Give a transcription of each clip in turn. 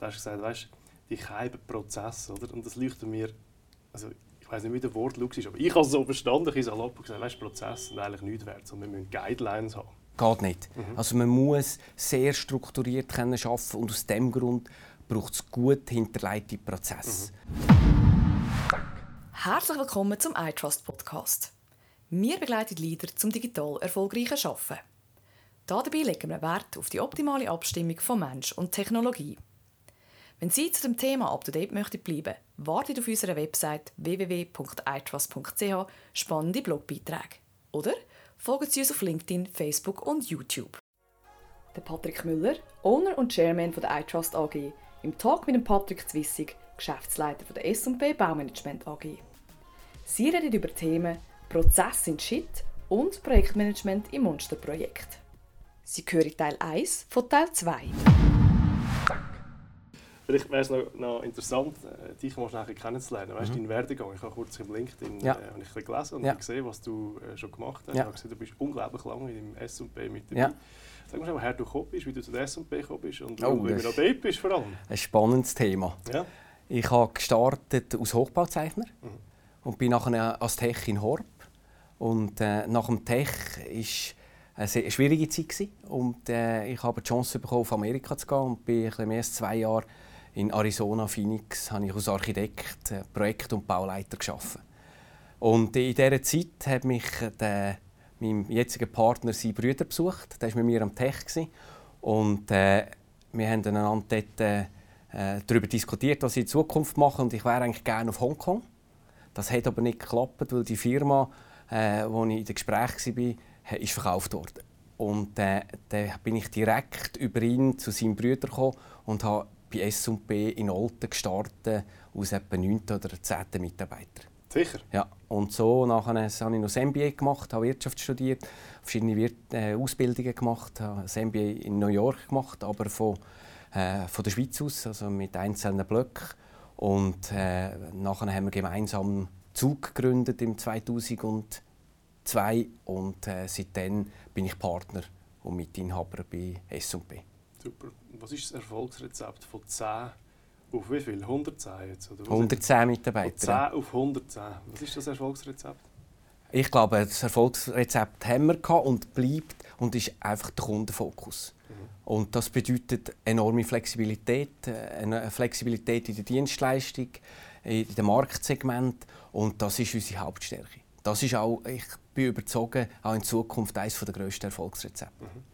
da hast du gesagt, weißt, die geheimen Prozesse, oder? Und das leuchtet mir, also ich weiß nicht, wie der Wortlaut ist, aber ich habe es so verstanden, ich habe gesagt, weißt, Prozesse sind eigentlich nichts wert, sondern wir müssen Guidelines haben. Geht nicht. Mhm. Also man muss sehr strukturiert können arbeiten und aus diesem Grund braucht es gut hinterlegte Prozesse. Mhm. Herzlich willkommen zum iTrust Podcast. Wir begleiten Leader zum digital erfolgreichen Arbeiten. Dabei legen wir Wert auf die optimale Abstimmung von Mensch und Technologie. Wenn Sie zu dem Thema up-to-date möchten bleiben, wartet auf unserer Website www.itrust.ch spannende Blogbeiträge. Oder folgen Sie uns auf LinkedIn, Facebook und YouTube. Der Patrick Müller, Owner und Chairman der iTrust AG, im Talk mit dem Patrick Zwissig, Geschäftsleiter der S&P Baumanagement AG. Sie reden über Themen Prozess in Shit und Projektmanagement im Monsterprojekt. Sie hören Teil 1 von Teil 2. Vielleicht wäre es noch, noch interessant, äh, dich mal schnell kennenzulernen. Weißt du, mhm. deinen Werdegang? Ich habe kurz im LinkedIn ja. äh, ich gelesen und ja. gesehen, was du äh, schon gemacht hast. Ja. Ich habe gesehen, du bist unglaublich lange im S&P mit dabei. Ja. Sag mal, woher du gekommen bist, wie du zu der S&P gekommen bist und oh, wie du noch dort bist vor allem. Ein spannendes Thema. Ja. Ich habe gestartet als Hochbauzeichner mhm. und bin nachher als Tech in Horb. Und äh, nach dem Tech war eine schwierige Zeit gewesen. und äh, ich habe die Chance bekommen, auf Amerika zu gehen und bin mehr als zwei Jahre in Arizona, Phoenix, habe ich als Architekt, äh, Projekt- und Bauleiter geschaffen. Und in dieser Zeit hat mich der, mein jetziger Partner seine Brüder besucht. Der war mit mir am Tech. Und äh, wir haben einander dort, äh, darüber diskutiert, was ich in Zukunft mache. Und ich wäre eigentlich gerne auf Hongkong. Das hat aber nicht geklappt, weil die Firma, äh, wo ich in den Gesprächen war, ist verkauft worden. Und äh, dann bin ich direkt über ihn zu seinem Brüder gekommen und habe bei S&P in Olten gestartet, aus etwa 9. oder 10. Mitarbeitern. Sicher? Ja, und so nachher habe ich noch das MBA gemacht, habe Wirtschaft studiert, verschiedene Wir äh, Ausbildungen gemacht, habe das MBA in New York gemacht, aber von, äh, von der Schweiz aus, also mit einzelnen Blöcken. Und äh, nachher haben wir gemeinsam Zug gegründet im 2002 und äh, seitdem bin ich Partner und Mitinhaber bei S&P. Super. Was ist das Erfolgsrezept von 10 auf wie viel? 110 jetzt? Oder 110 Mitarbeiter. Von 10 auf 110. Was ist das Erfolgsrezept? Ich glaube, das Erfolgsrezept haben wir und bleibt und ist einfach der Kundenfokus. Mhm. Und das bedeutet enorme Flexibilität, äh, eine Flexibilität in der Dienstleistung, in dem Marktsegment und das ist unsere Hauptstärke. Das ist auch, ich bin überzeugt, auch in Zukunft eines der grössten Erfolgsrezepte. Mhm.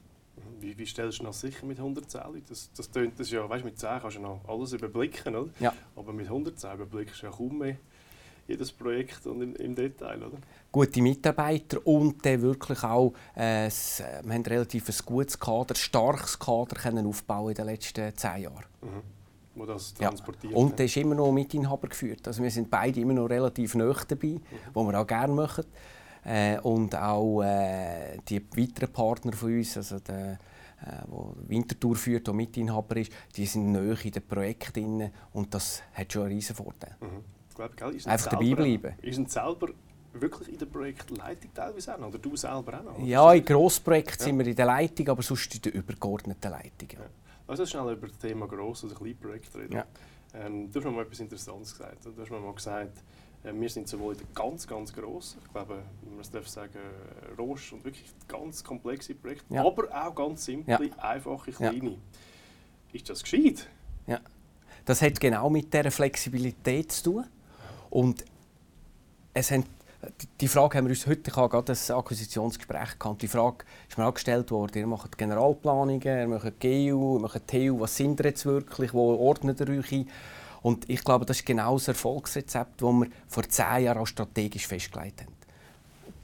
Wie, wie stellst du das sicher mit 110 Leuten? Das, das tönt das ja, weißt, mit 10 kannst du noch alles überblicken, oder? Ja. aber mit 110 überblickst du ja kaum mehr jedes Projekt und im, im Detail, oder? Gute Mitarbeiter und dann wirklich auch, äh, wir haben relativ ein gutes Kader, ein starkes Kader können aufbauen in den letzten 10 Jahren. Mhm wo das transportiert. Ja. Und der ist immer noch Mitinhaber geführt. Also wir sind beide immer noch relativ nah dabei, mhm. wo wir auch gerne machen. Äh, und auch äh, die weiteren Partner von uns, also der, äh, wo Winterthur führt, der Mitinhaber ist, die sind näher in den Projekten und das hat schon einen riesen Vorteil. Mhm. Ich glaube, gell, ist Einfach dabei bleiben. Ist selber wirklich in der Projektleitung teilweise auch Oder du selber auch noch? Ja, in Grossprojekten ja. sind wir in der Leitung, aber sonst in der übergeordneten Leitung. Ja. Lass uns schnell über das Thema Gross- oder Kleinprojekte reden. Ja. Ähm, du hast mir mal etwas Interessantes gesagt. Du hast mir mal gesagt, äh, wir sind sowohl in den ganz, ganz grossen, ich glaube, man darf sagen, Roche und wirklich ganz komplexe Projekte, ja. aber auch ganz simple, ja. einfache, kleine. Ja. Ist das gescheit? Ja. Das hat genau mit dieser Flexibilität zu tun. Und es haben, die Frage haben wir uns heute, ich habe gerade ein Akquisitionsgespräch gehabt, die Frage ist mir auch gestellt worden, ihr macht Generalplanungen, ihr macht GU, ihr macht TU, was sind ihr jetzt wirklich, wo ordnet ihr euch ein? Und ich glaube, das ist genau das Erfolgsrezept, das wir vor zehn Jahren auch strategisch festgelegt haben.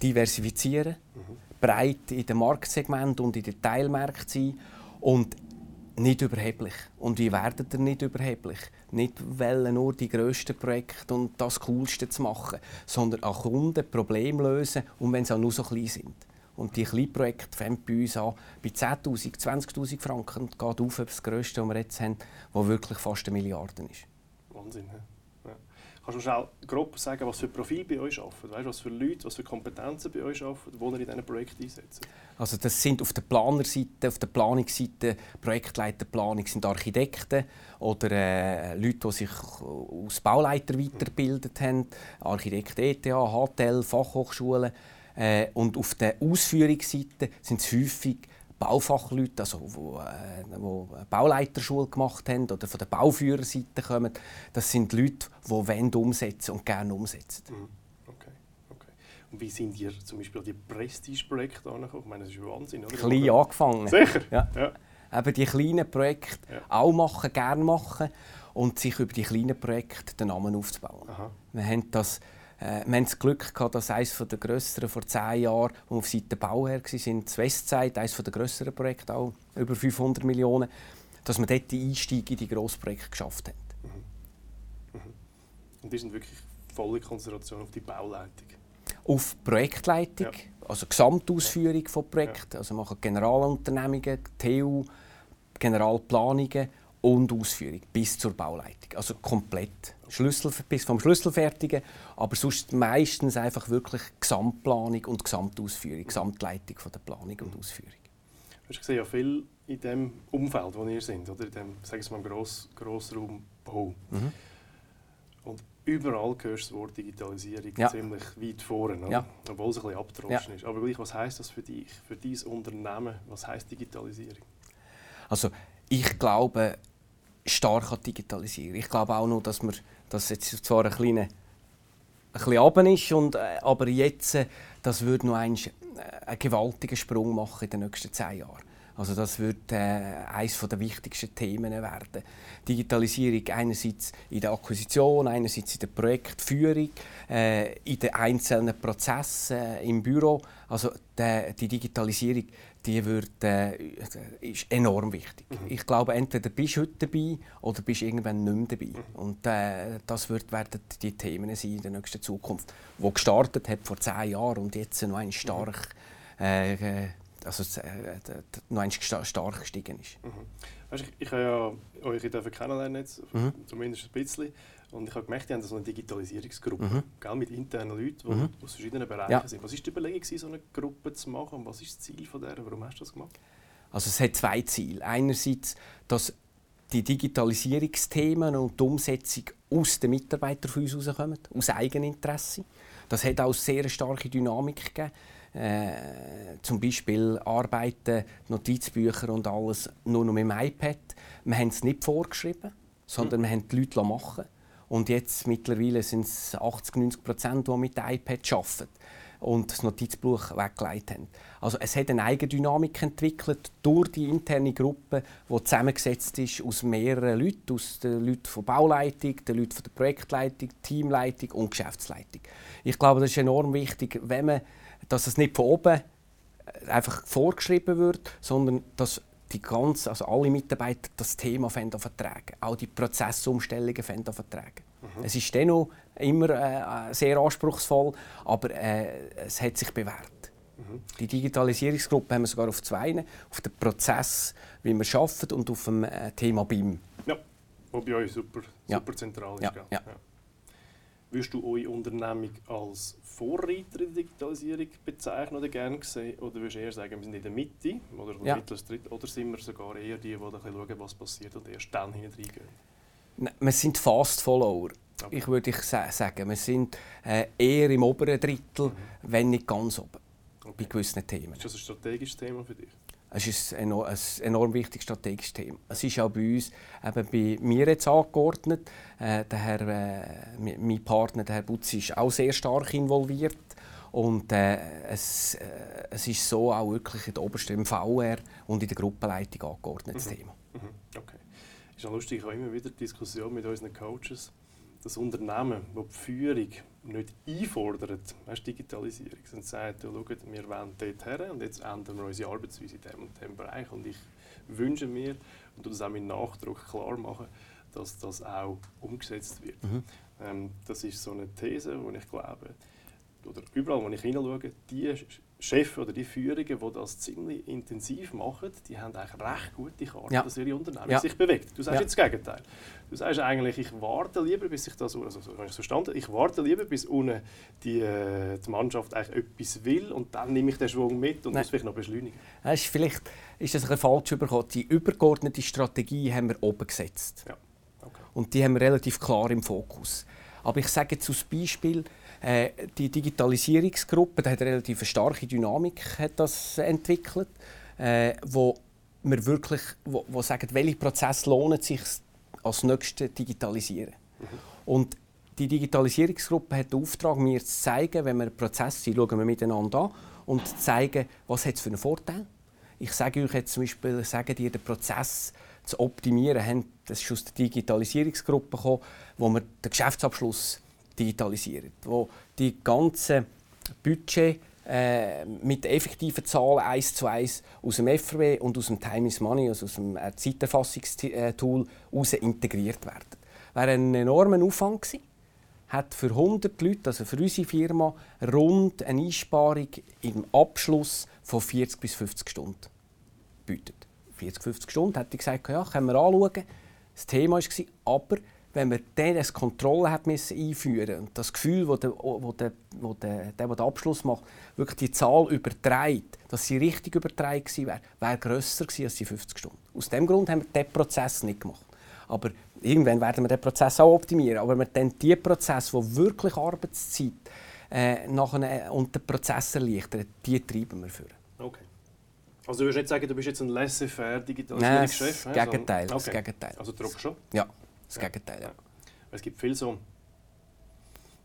Diversifizieren, mhm. breit in den Marktsegment und in den Teilmärkten sein und nicht überheblich. Und wie werdet ihr nicht überheblich? Nicht wollen nur die grössten Projekte und das Coolste zu machen, sondern auch Kunden Probleme lösen, und wenn sie auch nur so klein sind. Und die kleinen Projekte fangen bei uns an bei 10'000, 20'000 Franken und geht auf das Grösste, was wir jetzt haben, das wirklich fast eine Milliarde ist. Wahnsinn. Ja. Kannst du schnell grob sagen, was für Profil bei euch arbeiten? Weißt, was für Leute, was für Kompetenzen bei euch arbeiten, die ihr in diesen Projekten einsetzt? Also das sind auf der Planerseite, auf der Planungsseite, Projektleiterplanung sind Architekten oder äh, Leute, die sich als Bauleiter weitergebildet haben, Architekt ETH, HTL, Fachhochschulen. Äh, und auf der Ausführungsseite sind es häufig Baufachleute, also wo, äh, wo Bauleiterschule gemacht haben oder von der Bauführerseite kommen, das sind Leute, die wollen umsetzen und gerne umsetzen. Mhm. Okay, okay. Und wie sind ihr zum Beispiel die Prestige-Projekte angekommen? Ich meine, das ist Wahnsinn, oder? Klein angefangen. Sicher? Ja. ja. Eben die kleinen Projekte ja. auch machen, gerne machen und sich über die kleinen Projekte den Namen aufzubauen. Aha. Wir haben das äh, wir haben das Glück gehabt, dass eines der grösseren vor zehn Jahren, wo wir auf Seite Bauherr waren, das Westside, eines der grösseren Projekte, auch über 500 Millionen, dass wir dort den Einstieg in die Grossprojekte geschafft haben. Mhm. Mhm. Und die sind wirklich volle Konzentration auf die Bauleitung? Auf Projektleitung, ja. also Gesamtausführung von Projekten. Ja. Also machen Generalunternehmungen, TU, Generalplanungen und Ausführung bis zur Bauleitung. Also komplett. Schlüssel, bis vom Schlüsselfertigen, aber sonst meistens einfach wirklich Gesamtplanung und Gesamtausführung, Gesamtleitung von der Planung und Ausführung. Du hast ja viel in dem Umfeld, wo ihr sind, oder in dem, sagen wir mal, Gross, Grossraumbau. Mhm. Und überall hörst du das Wort Digitalisierung ja. ziemlich weit vorne, ja. obwohl es ein bisschen abgedroschen ja. ist. Aber gleich, was heisst das für dich, für dein Unternehmen? Was heisst Digitalisierung? Also ich glaube, stark an Digitalisierung. Ich glaube auch noch, dass wir das jetzt zwar ein kleiner ein bisschen ist, und, äh, aber jetzt äh, das würde noch einen, äh, einen gewaltigen Sprung machen in den nächsten zehn Jahren. Also das wird äh, eines der wichtigsten Themen werden. Digitalisierung einerseits in der Akquisition, einerseits in der Projektführung, äh, in den einzelnen Prozessen äh, im Büro. Also die, die Digitalisierung die wird, äh, ist enorm wichtig. Mhm. Ich glaube, entweder bist du heute dabei oder bist irgendwann nicht mehr dabei. Mhm. Und äh, das wird, werden die Themen sein in der nächsten Zukunft, wo gestartet hat vor zehn Jahren und jetzt noch ein stark, äh, äh also äh, noch ein stark gestiegen ist. Mhm. Weißt, ich, ich habe ja euch kennenlernen jetzt, mhm. zumindest ein bisschen. Und ich habe gemerkt, die haben so eine Digitalisierungsgruppe mhm. gell, mit internen Leuten, die mhm. aus verschiedenen Bereichen ja. sind. Was war die Überlegung, so eine Gruppe zu machen und was ist das Ziel von der? Warum hast du das gemacht? Also es hat zwei Ziele. Einerseits, dass die Digitalisierungsthemen und die Umsetzung aus den Mitarbeitern von uns herauskommen, aus Eigeninteresse. Das hat auch sehr starke Dynamik gegeben. Äh, zum Beispiel Arbeiten, Notizbücher und alles nur noch mit dem iPad. Wir haben es nicht vorgeschrieben, sondern mhm. wir haben die Leute machen und jetzt mittlerweile sind es 80, 90 Prozent, die mit iPad arbeiten und das Notizbuch weggelegt haben. Also es hat eine Eigendynamik entwickelt durch die interne Gruppe, die zusammengesetzt ist aus mehreren Leuten, aus den Leuten von Bauleitung, den Leuten von der Projektleitung, Teamleitung und Geschäftsleitung. Ich glaube, das ist enorm wichtig, wenn man, dass es nicht von oben einfach vorgeschrieben wird, sondern dass die ganze, also alle Mitarbeiter das Thema vertragen. Auch die Prozessumstellungen vertragen. Mhm. Es ist dennoch immer äh, sehr anspruchsvoll, aber äh, es hat sich bewährt. Mhm. Die Digitalisierungsgruppe haben wir sogar auf zwei, auf den Prozess, wie wir arbeiten und auf dem äh, Thema BIM. Ja, was bei euch super, super ja. zentral ist. Ja. Ja. Würdest du eure Unternehmung als Vorreiter in der Digitalisierung bezeichnen oder gerne sehen? Oder würdest du eher sagen, wir sind in der Mitte oder ja. mittels Dritt, oder sind wir sogar eher die, die schauen, was passiert und erst dann hineingehen? Wir sind Fast Follower. Okay. Ich würde sagen, wir sind äh, eher im oberen Drittel, mhm. wenn nicht ganz oben, okay. bei gewissen Themen. Ist das ein strategisches Thema für dich? Es ist ein, ein enorm wichtiges strategisches Thema. Es ist auch bei uns, eben bei mir jetzt angeordnet. Äh, der Herr, äh, mein Partner, der Herr Butzi, ist auch sehr stark involviert. Und äh, es, äh, es ist so auch wirklich in der obersten VR und in der Gruppenleitung angeordnetes mhm. Thema. Mhm. Okay. Ist auch lustig, ich habe immer wieder Diskussionen mit unseren Coaches das Unternehmen, das die Führung nicht einfordert, weißt, Digitalisierung, und sagt, ja, schaut, wir wollen dort her und jetzt ändern wir unsere Arbeitsweise in diesem und diesem Bereich und ich wünsche mir, und das auch mit Nachdruck klar machen, dass das auch umgesetzt wird. Mhm. Ähm, das ist so eine These, wo ich glaube, oder überall, wo ich hinschaue, die Chefs oder die Führungen, die das ziemlich intensiv machen, die haben eigentlich recht gute Karten, ja. dass ihre Unternehmen ja. sich bewegt. Du sagst ja. jetzt das Gegenteil. Du sagst eigentlich, ich warte lieber, bis ich das, also es verstanden ich warte lieber, bis unten die, äh, die Mannschaft eigentlich etwas will und dann nehme ich den Schwung mit und Nein. muss vielleicht noch beschleunigen. Ja, ist vielleicht ist das ein falsch überkommen. Die übergeordnete Strategie haben wir oben gesetzt. Ja. Okay. Und die haben wir relativ klar im Fokus. Aber ich sage jetzt als Beispiel, äh, die Digitalisierungsgruppe die hat eine relativ starke Dynamik hat das entwickelt, äh, wo wir wirklich wo, wo sagen, welche Prozesse lohnen sich als nächstes digitalisieren. Mhm. Und die Digitalisierungsgruppe hat den Auftrag, mir zu zeigen, wenn wir Prozesse schauen wir miteinander an und zu zeigen, was hat es für einen Vorteil. Ich sage euch jetzt zum Beispiel, sagen dir, den Prozess zu optimieren, das ist aus der Digitalisierungsgruppe gekommen, wo wir den Geschäftsabschluss digitalisieren, wo die ganze Budget äh, mit effektiven Zahlen eins zu eins aus dem FRW und aus dem Time is Money, also aus dem äh, Zeiterfassungstool, heraus integriert werden. War ein enormer Aufwand gewesen, hat für 100 Leute, also für unsere Firma, rund eine Einsparung im Abschluss von 40 bis 50 Stunden bietet. 40, 50 Stunden, hat ich gesagt, ja, können wir anschauen. Das Thema war, aber wenn man dann eine Kontrolle hat einführen und das Gefühl, wo der, wo der, wo der, der, der den Abschluss macht, wirklich die Zahl überträgt, dass sie richtig übertragen gewesen wäre, wäre grösser gewesen als die 50 Stunden. Aus dem Grund haben wir diesen Prozess nicht gemacht. Aber irgendwann werden wir den Prozess auch optimieren. Aber wir dann die Prozesse, die wirklich Arbeitszeit äh, nachher, und den Prozess erleichtern, die treiben wir für. Okay. Also du würdest nicht sagen, du bist jetzt ein laissez-faire Digitalisierungschef? Nein, das Gegenteil. Okay. Das Gegenteil. Also druckst schon? Ja. Das Gegenteil, ja. Es gibt viele so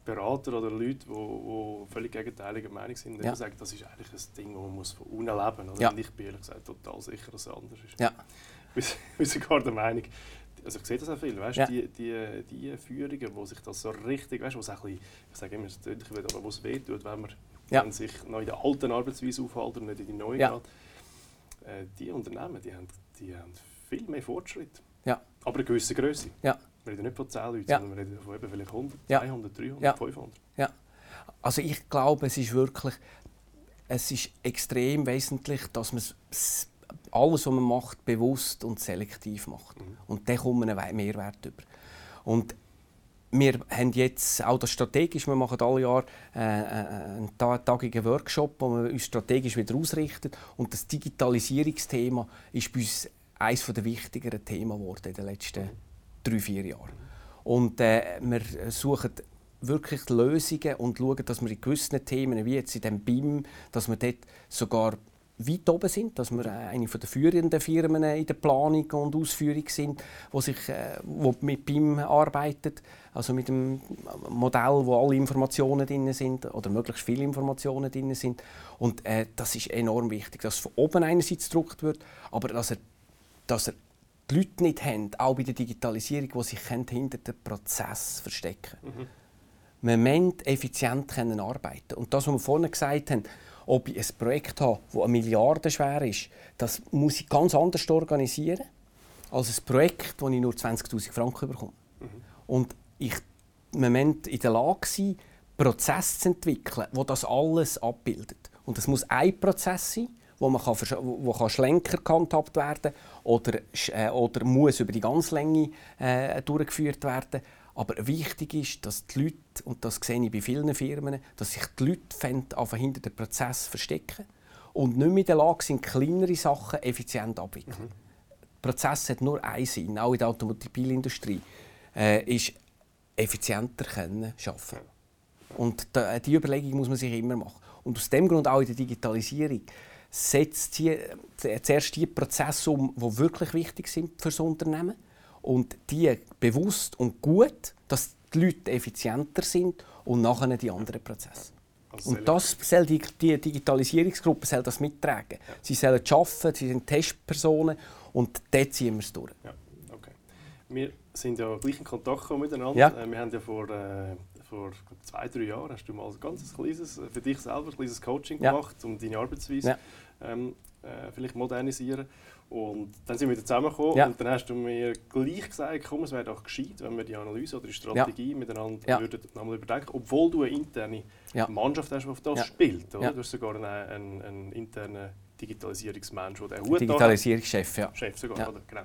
Berater oder Leute, die, völlig gegenteiliger Meinung sind, die ja. sagen, das ist eigentlich ein Ding, das man muss von unten leben muss. Ja. Ich bin ehrlich gesagt total sicher, dass es anders ist. Ja. Wir sind sogar der Meinung, also ich sehe das auch viel, weißt, ja. die, die, die Führungen, wo sich das so richtig, weißt, wo es ein bisschen, ich sage immer, es deutlich wird, aber wo es wehtut, wenn man ja. wenn sich noch in der alten Arbeitsweise aufhält und nicht in die neue ja. geht, äh, die Unternehmen, die haben, die haben viel mehr Fortschritt. Ja. Aber eine gewisse Größe. Ja. Wir reden nicht von 10 Leuten, ja. sondern wir reden von eben vielleicht 100, ja. 200, 300, ja. 500. Ja. Also ich glaube, es ist wirklich es ist extrem wesentlich, dass man alles, was man macht, bewusst und selektiv macht. Mhm. Und dann kommt man einen Mehrwert über. Und wir haben jetzt auch das strategisch, wir machen alle Jahr äh, äh einen tagigen Workshop, wo wir uns strategisch wieder ausrichten. Und das Digitalisierungsthema ist bei uns eines der wichtigeren Themen geworden in den letzten drei, vier Jahren. Und äh, wir suchen wirklich Lösungen und schauen, dass wir in gewissen Themen, wie jetzt in dem BIM, dass wir dort sogar weit oben sind, dass wir eine der führenden Firmen in der Planung und Ausführung sind, wo sich, äh, wo mit BIM arbeitet, also mit dem Modell, wo alle Informationen drin sind oder möglichst viele Informationen drin sind. Und äh, das ist enorm wichtig, dass von oben einerseits gedruckt wird, aber dass er dass er die Leute nicht haben, auch bei der Digitalisierung, die sich hinter dem Prozess verstecken mhm. Man muss effizient können arbeiten Und das, was wir vorhin gesagt haben, ob ich ein Projekt habe, das eine Milliarde schwer ist, das muss ich ganz anders organisieren als ein Projekt, wo ich nur 20'000 Franken bekomme. Mhm. Und ich muss in der Lage sein, Prozesse zu entwickeln, wo das alles abbildet. Und es muss ein Prozess sein, wo man kann, wo kann schlenker gehandhabt werden oder, äh, oder muss über die ganze Länge äh, durchgeführt werden. Aber wichtig ist, dass die Leute, und das sehe ich bei vielen Firmen, dass sich die Leute hinter den Prozess verstecken und nicht mehr in der Lage sind, kleinere Sachen effizient abwickeln. Mhm. Der Prozess hat nur einen Sinn, auch in der Automobilindustrie, äh, ist effizienter können arbeiten. Und die Überlegung muss man sich immer machen. Und aus dem Grund auch in der Digitalisierung setzt die, äh, zuerst die Prozesse um, die wirklich wichtig sind für das Unternehmen und die bewusst und gut, dass die Leute effizienter sind und nachher die anderen Prozesse. Also und das soll die, die Digitalisierungsgruppe soll das mittragen. Ja. Sie sollen arbeiten, sie sind Testpersonen und dort ziehen wir es durch. Ja. Okay. Wir sind ja gleich in Kontakt miteinander. Ja. Äh, wir haben ja vor, äh, vor zwei, drei Jahren hast du mal ein ganz kleines, für dich selber ein kleines Coaching gemacht, um deine Arbeitsweise ähm, äh, vielleicht modernisieren. Und dann sind wir wieder zusammengekommen ja. und dann hast du mir gleich gesagt, komm, es wäre doch gescheit, wenn wir die Analyse oder die Strategie ja. miteinander ja. würden nochmal überdenken, obwohl du eine interne Mannschaft hast, die auf das spielt. Oder? Du hast sogar einen, einen, einen internen Digitalisierungsmensch, der Hut Digitalisierungschef, ja. Chef sogar, oder? Genau.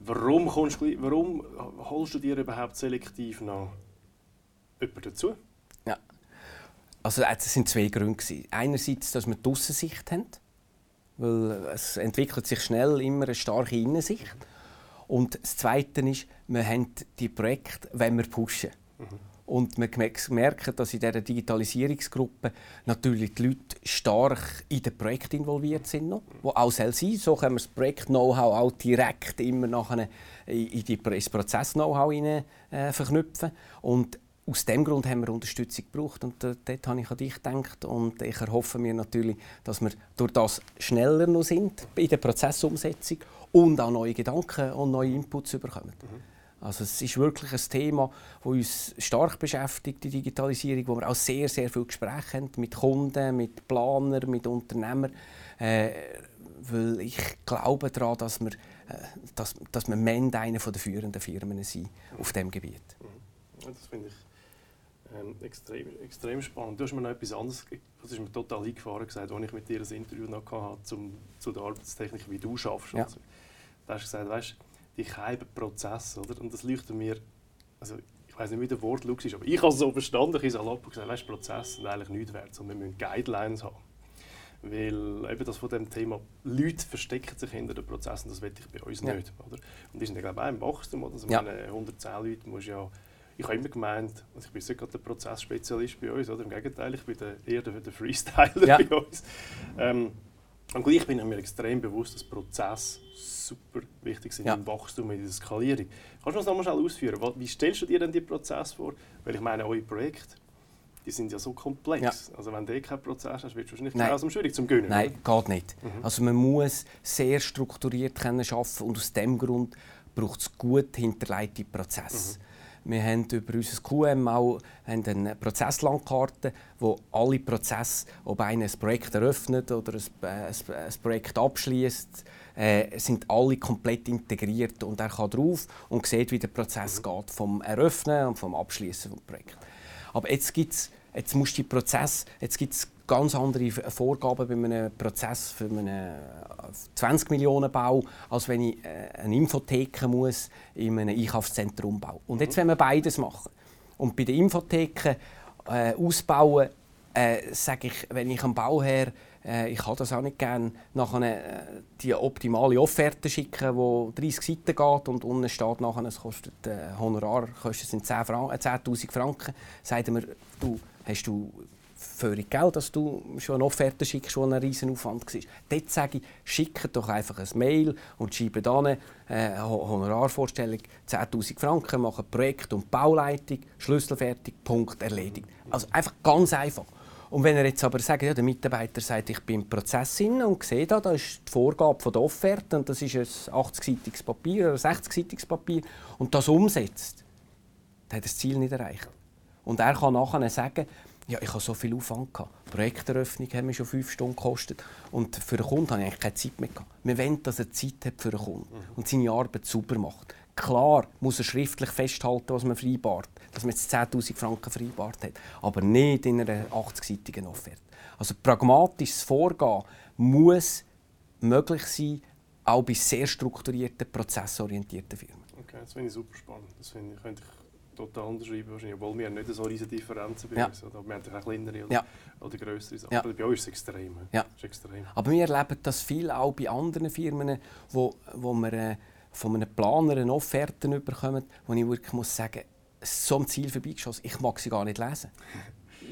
Warum, kommst du, warum holst du dir überhaupt selektiv noch jemanden dazu? Ja. Also es sind zwei Gründe. Einerseits, dass wir die Aussensicht haben weil es entwickelt sich schnell immer eine starke Innensicht. Und das Zweite ist, wir haben die Projekte, wenn wir pushen. Mhm. Und wir merken, dass in dieser Digitalisierungsgruppe natürlich die Leute stark in das Projekt involviert sind. Noch, wo auch sein So können wir das Projekt-Know-how auch direkt immer nachher in die Prozess-Know-how äh, verknüpfen. Und aus dem Grund haben wir Unterstützung gebraucht und äh, dort habe ich an dich gedacht und ich erhoffe mir natürlich, dass wir durch das schneller noch sind in der Prozessumsetzung und auch neue Gedanken und neue Inputs bekommen. Mhm. Also es ist wirklich ein Thema, das uns stark beschäftigt, die Digitalisierung, wo wir auch sehr, sehr viele Gespräche haben mit Kunden, mit Planern, mit Unternehmern, äh, weil ich glaube daran, dass wir, äh, dass, dass wir am Ende einer der führenden Firmen sind auf diesem Gebiet. Mhm. Das finde ich ähm, extrem, extrem spannend. Du hast mir noch etwas anderes, das ist mir total eingefahren gesagt, als ich mit dir ein Interview noch hatte, zum, zu der Arbeitstechnik, wie du schaffst. Ja. Also, da hast du gesagt, weißt, die geheimen Prozesse, oder? Und das leuchtet mir, also ich weiß nicht, wie der Wortlaut ist, aber ich habe es so verstanden, ich habe gesagt, weißt, Prozesse sind eigentlich nichts wert, sondern wir müssen Guidelines haben. Weil eben das von dem Thema, Leute verstecken sich hinter den Prozessen, das will ich bei uns ja. nicht. Oder? Und die sind ja, glaube ich, auch im Wachstum. Oder? Also ja. meine, 110 Leute muss ja ich habe immer gemeint, also ich bin nicht gerade der Prozessspezialist bei uns, oder? im Gegenteil, ich bin der, eher der, der Freestyler ja. bei uns. Ähm, und gleich bin ich mir extrem bewusst, dass Prozesse super wichtig sind ja. im Wachstum, in der Skalierung. Kannst du das nochmal schnell ausführen? Wie stellst du dir denn die Prozesse vor? Weil ich meine, eure Projekte, die sind ja so komplex. Ja. Also wenn du eh keinen Prozess hast, wird es wahrscheinlich grausam schwierig zum Gönnen. Nein, oder? geht nicht. Mhm. Also man muss sehr strukturiert können arbeiten und aus diesem Grund braucht es gut hinterlegte Prozesse. Mhm. Wir haben über unser QM auch eine Prozesslandkarte, wo alle Prozesse, ob einer ein Projekt eröffnet oder ein, ein, ein Projekt abschließt, äh, sind alle komplett integriert und er kann drauf und sieht, wie der Prozess mhm. geht vom Eröffnen und vom Abschließen des Projekts. Aber jetzt gibt's, jetzt musst du die Prozess, jetzt gibt's ganz andere Vorgaben bei einem Prozess für einen 20 Millionen Bau, als wenn ich äh, eine Infotheke muss in einem Einkaufszentrum bauen. Und jetzt wenn wir beides machen und bei den Infotheken äh, ausbauen, äh, sage ich, wenn ich am Bauherr äh, ich habe das auch nicht gerne, nachher äh, die optimale Offerte schicken, die 30 Seiten geht und unten steht nachher, es kostet äh, Honorar, kostet 10.000 10 äh, Franken, sagt mir, du, hast du völlig Geld, dass du schon eine Offerte schickst, schon ein riesen Aufwand war. Dort sage ich, schicke doch einfach ein Mail und schreibe dann äh, Honorarvorstellung 10'000 Franken, mache Projekt- und Bauleitung, Schlüsselfertig, Punkt, erledigt. Also einfach ganz einfach. Und wenn er jetzt aber sagt, ja, der Mitarbeiter sagt, ich bin im Prozess und sehe da, da ist die Vorgabe von der Offerte und das ist ein 80-seitiges Papier oder ein 60-seitiges Papier und das umsetzt, dann hat er das Ziel nicht erreicht. Und er kann nachher sagen, ja, ich habe so viel Aufwand gehabt. Projekteröffnung hat mir schon fünf Stunden gekostet. Und für den Kunden habe ich eigentlich keine Zeit mehr gehabt. Wir wollen, dass er Zeit hat für den Kunden mhm. und seine Arbeit sauber macht. Klar muss er schriftlich festhalten, was man vereinbart, dass man jetzt 10'000 Franken vereinbart hat, aber nicht in einer 80-seitigen Offerte. Also pragmatisches Vorgehen muss möglich sein, auch bei sehr strukturierten, prozessorientierten Firmen. Okay, das finde ich super spannend. Das finde ich, könnte ich total unterschreiben, wahrscheinlich, obwohl wir nicht so riesige Differenzen bei ja. uns haben. Wir haben auch kleinere oder, ja. oder größere Sachen. Ja. Aber bei uns ist es extrem. Ja. Ist extrem. Aber wir erleben das viel auch bei anderen Firmen, wo, wo wir äh, von einem Planer eine Offerte bekommen, wo ich wirklich muss sagen so am Ziel vorbeigeschossen, ich mag sie gar nicht lesen.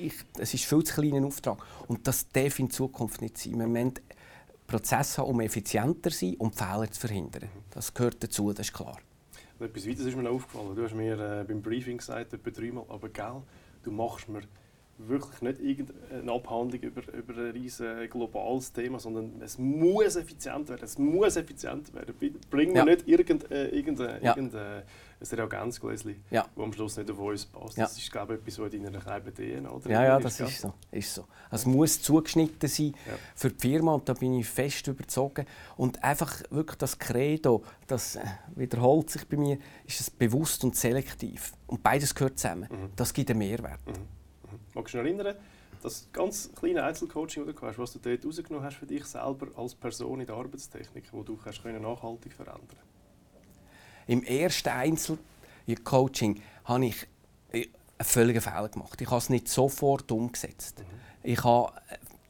Ich, es ist viel zu kleiner Auftrag. Und das darf in Zukunft nicht sein. Wir müssen Prozesse haben, um effizienter zu sein und Fehler zu verhindern. Das gehört dazu, das ist klar. Etwas weiteres ist mir aufgefallen. Du hast mir äh, beim Briefing gesagt, etwa dreimal, aber gell, du machst mir wirklich nicht irgendeine Abhandlung über, über ein riesen globales Thema, sondern es muss effizient werden. Es muss effizient werden. Bring mir ja. nicht irgendein, äh, irgendein, ja. irgendein ein Reagenzgläschen, ja. am Schluss nicht auf uns passt. Ja. Das ist, glaube ich, etwas, was in deiner kleinen DNA oder Ja, ja, das ist so. Ist so. Es muss zugeschnitten sein Ja. für die Firma und da bin ich fest überzogen. Und einfach wirklich das Credo, das äh, wiederholt sich bei mir, ist es bewusst und selektiv. Und beides gehört zusammen. Mhm. Das gibt einen Mehrwert. Magst du dich erinnern, das ganz kleine Einzelcoaching, das du hast, was du dort rausgenommen hast für dich selber als Person in der Arbeitstechnik, wo du kannst können nachhaltig verändern Im ersten Einzelcoaching habe ich äh, einen völligen Fehler gemacht. Ich habe es nicht sofort umgesetzt. Ich habe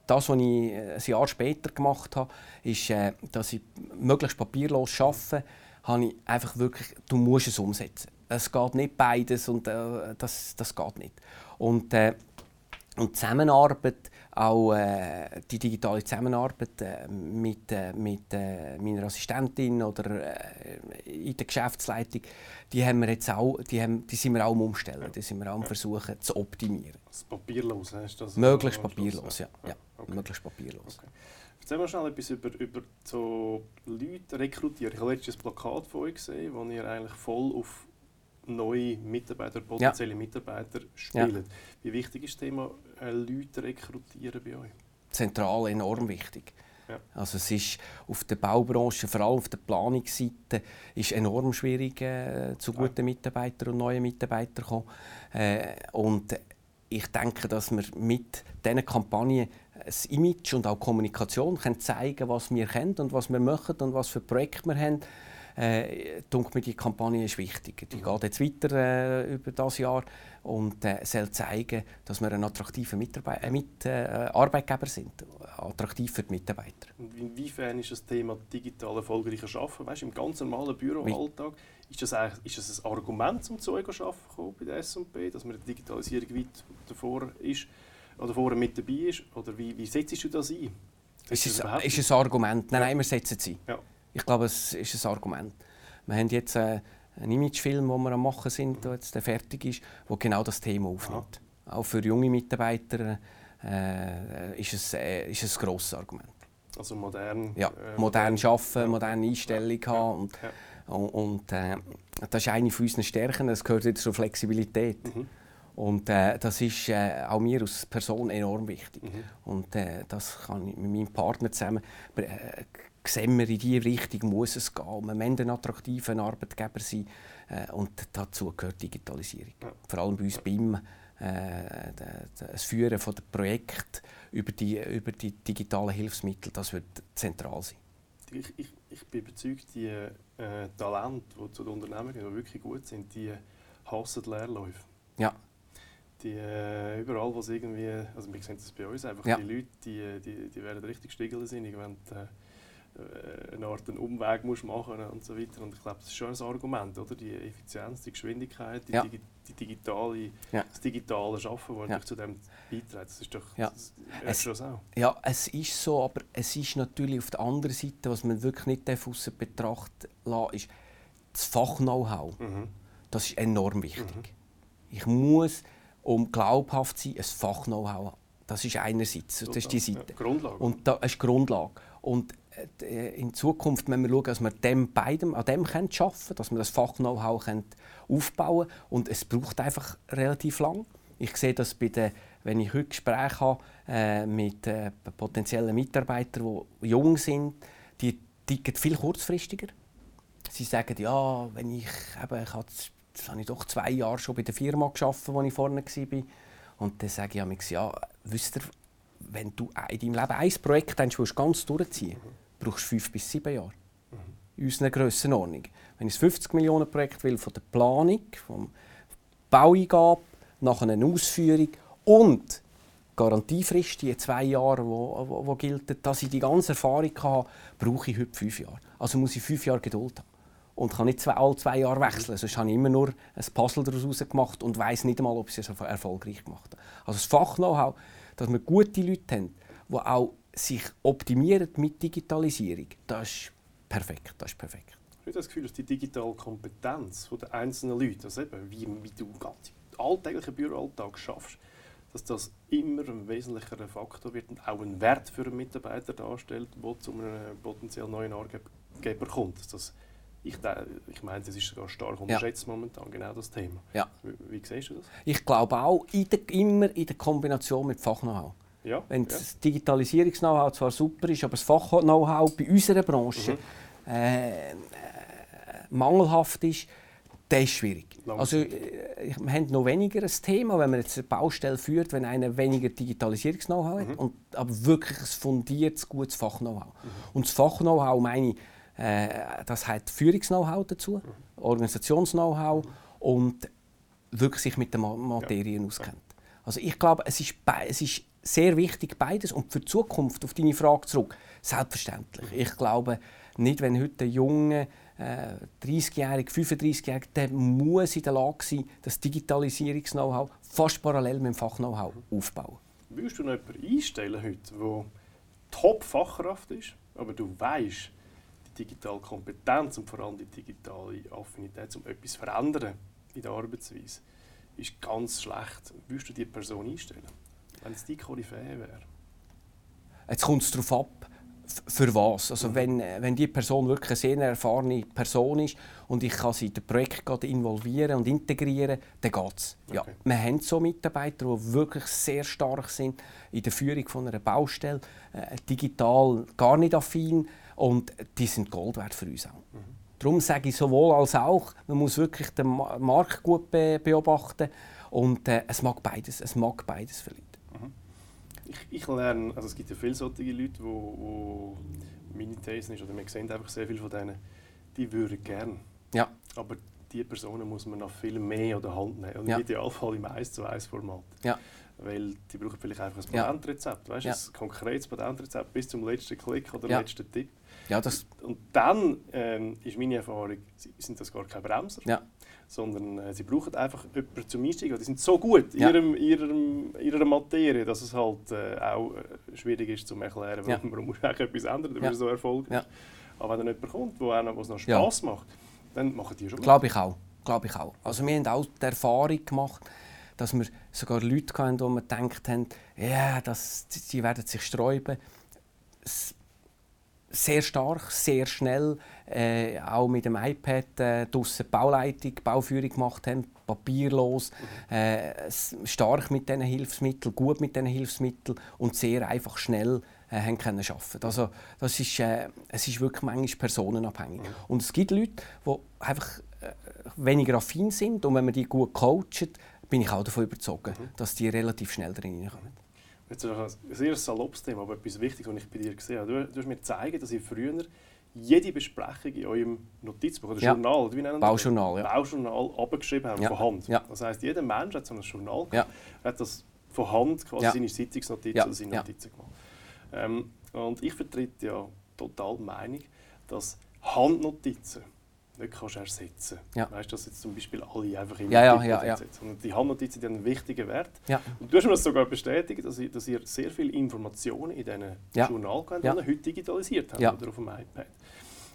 das, was ich äh, ein Jahr später gemacht habe, ist, äh, dass ich möglichst papierlos arbeite, habe ich einfach wirklich, du musst es umsetzen. Es geht nicht beides und äh, das, das geht nicht. Und, äh, und die Zusammenarbeit, auch äh, die digitale Zusammenarbeit äh, mit, äh, mit äh, meiner Assistentin oder äh, in der Geschäftsleitung, die haben wir jetzt auch, die, haben, die sind wir auch am Umstellen, die sind wir auch am Versuchen zu optimieren. Das Papierlos, hast du das? Möglichst papierlos, ja. ja. Okay. Möglichst papierlos. Okay. Erzähl mal schnell etwas über, über so Leute rekrutieren. Ich habe letztens ein Plakat von euch gesehen, wo ihr eigentlich voll auf neue Mitarbeiter, potenzielle Mitarbeiter spielt. Wie wichtig ist das Thema äh, Leute rekrutieren bei euch? Zentral enorm wichtig. Ja. Also es ist auf der Baubranche, vor allem auf der Planungsseite, ist enorm schwierig, äh, zu guten Mitarbeitern und neuen Mitarbeitern zu kommen. Äh, und ich denke, dass wir mit diesen Kampagnen das Image und auch Kommunikation können zeigen was wir kennen und was wir machen und was für Projekte wir haben. Äh, denke mir, die Kampagne ist wichtig. Die geht jetzt weiter äh, über das Jahr und äh, soll zeigen, dass wir ein attraktiver Mitarbeit äh, mit, äh, Arbeitgeber sind. Attraktiv für die Mitarbeiter. Und inwiefern ist das Thema digital erfolgreicher Arbeiten, weißt, im ganz normalen Büroalltag, ist das, ist das ein Argument, um zu euch arbeiten bei der S&P, dass man die Digitalisierung weit davor ist oder vorher mit dabei ist? Oder wie, wie setzt du das ein? Ist es, ist es ein Argument? Nein, nein, wir setzen es ein. Ja. Ich glaube, es ist ein Argument. Wir haben jetzt äh, einen Imagefilm, den wir am machen sind, der jetzt fertig ist, der genau das Thema aufnimmt. Auch für junge Mitarbeiter äh, ist, es, äh, ist es ein grosses Argument. Also modern. Ja, äh, modern arbeiten, ja. moderne Einstellung Ja. haben. Und, Ja. und, und äh, das ist eine unserer Stärken, das gehört wieder zur Flexibilität. Mhm. Und äh, das ist äh, auch mir als Person enorm wichtig. Mhm. Und äh, das kann ich mit meinem Partner zusammen sehen wir, in diese Richtung muss es gehen. Wir müssen ein attraktiver Arbeitgeber sein äh, und dazu gehört Digitalisierung. Vor allem bei uns BIM, äh, das Führen von der Projekt über die, über die digitalen Hilfsmittel, das wird zentral sein. Ich, ich, ich bin überzeugt, die äh, Talente, die zu den Unternehmen gehen, die wirklich gut sind, die hassen die Leerläufe. Ja. Die, äh, überall, wo es irgendwie, also wir sehen das bei uns einfach, Ja. die Leute, die, die, die werden richtig striggelsinnig, wenn du äh, eine Art einen Umweg musst machen und so weiter. Und ich glaube, das ist schon ein Argument, oder? Die Effizienz, die Geschwindigkeit, die, Ja. Digi die digitale, Ja. das digitale Schaffen, das Ja. zu dem beiträgt. Das ist doch, Ja. das, Es- auch. Ja, es ist so, aber es ist natürlich auf der anderen Seite, was man wirklich nicht aussen Betracht lassen ist das Fach-Know-how. Mhm. Das ist enorm wichtig. Ich muss, um glaubhaft zu sein, ein Fach-Know-how haben. Das ist einerseits, das ist die Seite. Ja, Grundlage. Und das ist die Grundlage. Und äh, in Zukunft müssen wir schauen, dass wir dem beidem, an dem arbeiten können, dass wir das Fach-Know-how aufbauen können. Und es braucht einfach relativ lang. Ich sehe das bei den, wenn ich heute Gespräche habe äh, mit äh, potenziellen Mitarbeitern, die jung sind, die ticken viel kurzfristiger. Sie sagen, ja, wenn ich, eben, ich habe, habe ich doch zwei Jahre schon bei der Firma gearbeitet, wo ich vorne war. Und dann sage ich manchmal, ja, wisst ihr, wenn du in deinem Leben ein Projekt hast, willst, ganz durchziehen brauchst du fünf bis sieben Jahre. In unserer Grössenordnung. Wenn ich ein 50 Millionen Projekt will, von der Planung, vom Baueingabe, nachher eine Ausführung und Garantiefrist, die zwei Jahre, wo, wo, wo gilt, dass ich die ganze Erfahrung habe, brauche ich heute fünf Jahre. Also muss ich fünf Jahre Geduld haben. Und kann nicht zwei, alle zwei Jahre wechseln. Sonst habe ich immer nur ein Puzzle daraus gemacht und weiß nicht einmal, ob ich es erfolgreich gemacht habe. Also das Fach-Know-how, dass wir gute Leute haben, die auch sich optimieren mit Digitalisierung, das ist perfekt. Das ist perfekt. Ich habe das Gefühl, dass die digitale Kompetenz der einzelnen Leute, also eben, wie, wie du ganz alltäglichen Büroalltag schaffst, dass das immer ein wesentlicher Faktor wird und auch einen Wert für einen Mitarbeiter darstellt, der zu einem potenziell neuen Arbeitgeber kommt. Das Ich, ich meine, das ist sogar stark unterschätzt ja. momentan, genau das Thema. Ja. Wie, wie siehst du das? Ich glaube auch, in der, immer in der Kombination mit Fach-Know-how. Ja, Wenn ja. das Digitalisierungs-Know-how zwar super ist, aber das Fach-Know-how bei unserer Branche mhm. äh, äh, mangelhaft ist, das ist schwierig. Also, äh, wir haben noch weniger ein Thema, wenn man jetzt eine Baustelle führt, wenn einer weniger Digitalisierungs-Know-how mhm. hat, und, aber wirklich ein fundiertes, gutes Fach-Know-how. Mhm. Und das Fach-Know-how meine ich, äh, das hat Führungs-Know-how dazu, mhm. Organisations-Know-how und wirklich sich mit den Materien ja. auskennt. Also ich glaube, es ist, es ist sehr wichtig beides und für die Zukunft, auf deine Frage zurück, selbstverständlich. Ich glaube nicht, wenn heute ein Junge äh, 30-Jährige, 35-Jährige, der muss in der Lage sein, das Digitalisierungs-Know-how fast parallel mit dem Fach-Know-how aufbauen. Würdest du noch jemanden einstellen heute, der Top-Fachkraft ist, aber du weißt, die digitale Kompetenz und vor allem die digitale Affinität, um etwas zu verändern in der Arbeitsweise, ist ganz schlecht. Würdest du diese Person einstellen, wenn es die Koryphäe wäre? Jetzt kommt es darauf ab, für was. Also wenn, wenn die Person wirklich eine sehr erfahrene Person ist und ich kann sie in das Projekt involvieren und integrieren, dann geht es. Ja, okay. Wir haben so Mitarbeiter, die wirklich sehr stark sind in der Führung von einer Baustelle, äh, digital gar nicht affin und die sind Gold wert für uns auch. Mhm. Darum sage ich sowohl als auch, man muss wirklich den Markt gut beobachten und äh, es mag beides, es mag beides Leute ich, ich lerne, also es gibt ja viele solche Leute, wo, wo meine These ist, oder wir sehen einfach sehr viele von denen, die würden gerne. Ja. Aber diese Personen muss man noch viel mehr an der Hand nehmen. Und ja. im Idealfall im 1 zu 1 Format. Ja. Weil die brauchen vielleicht einfach ein Patentrezept, weißt, ja. ein konkretes Patentrezept bis zum letzten Klick oder ja. letzten Tipp. Ja, das und dann ähm, ist meine Erfahrung, sind das gar keine Bremser. Ja sondern äh, sie brauchen einfach jemanden zum Einsteigen. Die sind so gut in ja. ihrem, ihrem, ihrer Materie, dass es halt äh, auch äh, schwierig ist zu erklären, warum, ja. warum muss man etwas ändern, damit ja. so Erfolg ja. Aber wenn dann jemand kommt, wo einem, was noch Spass ja. macht, dann machen die schon Glaube ich auch. Glaube ich auch. Also wir haben auch die Erfahrung gemacht, dass wir sogar Leute hatten, wo wir gedacht haben, ja, das, sie werden sich sträuben sehr stark, sehr schnell äh, auch mit dem iPad äh, draussen Bauleitung, Bauführung gemacht haben, papierlos, äh, stark mit diesen Hilfsmitteln, gut mit diesen Hilfsmitteln und sehr einfach schnell äh, haben können arbeiten. Also das ist, äh, es ist wirklich manchmal personenabhängig. Und es gibt Leute, die einfach äh, weniger affin sind und wenn man die gut coacht, bin ich auch davon überzeugt, mhm. dass die relativ schnell drin kommen. Jetzt ein sehr saloppes Thema, aber etwas Wichtiges, was ich bei dir gesehen habe. Du, du hast mir gezeigt, dass ihr früher jede Besprechung in eurem Notizbuch oder ja. Journal, wie nennen Baujournal, ja. Baujournal abgeschrieben haben, ja. von Hand. Ja. Das heisst, jeder Mensch hat so ein Journal, ja. hat das von Hand quasi seine Sitzungsnotizen oder seine Notizen gemacht. Ähm, und ich vertrete ja total die Meinung, dass Handnotizen nicht kannst ersetzen ja. Weißt du, dass jetzt zum Beispiel alle einfach in ja, ja, ja, ja. Und die Handnotizen haben einen wichtigen Wert. Ja. Und du hast mir das sogar bestätigt, dass ihr, dass ihr sehr viele Informationen in diesen ja. Journal ja. heute digitalisiert habt ja. oder auf dem iPad.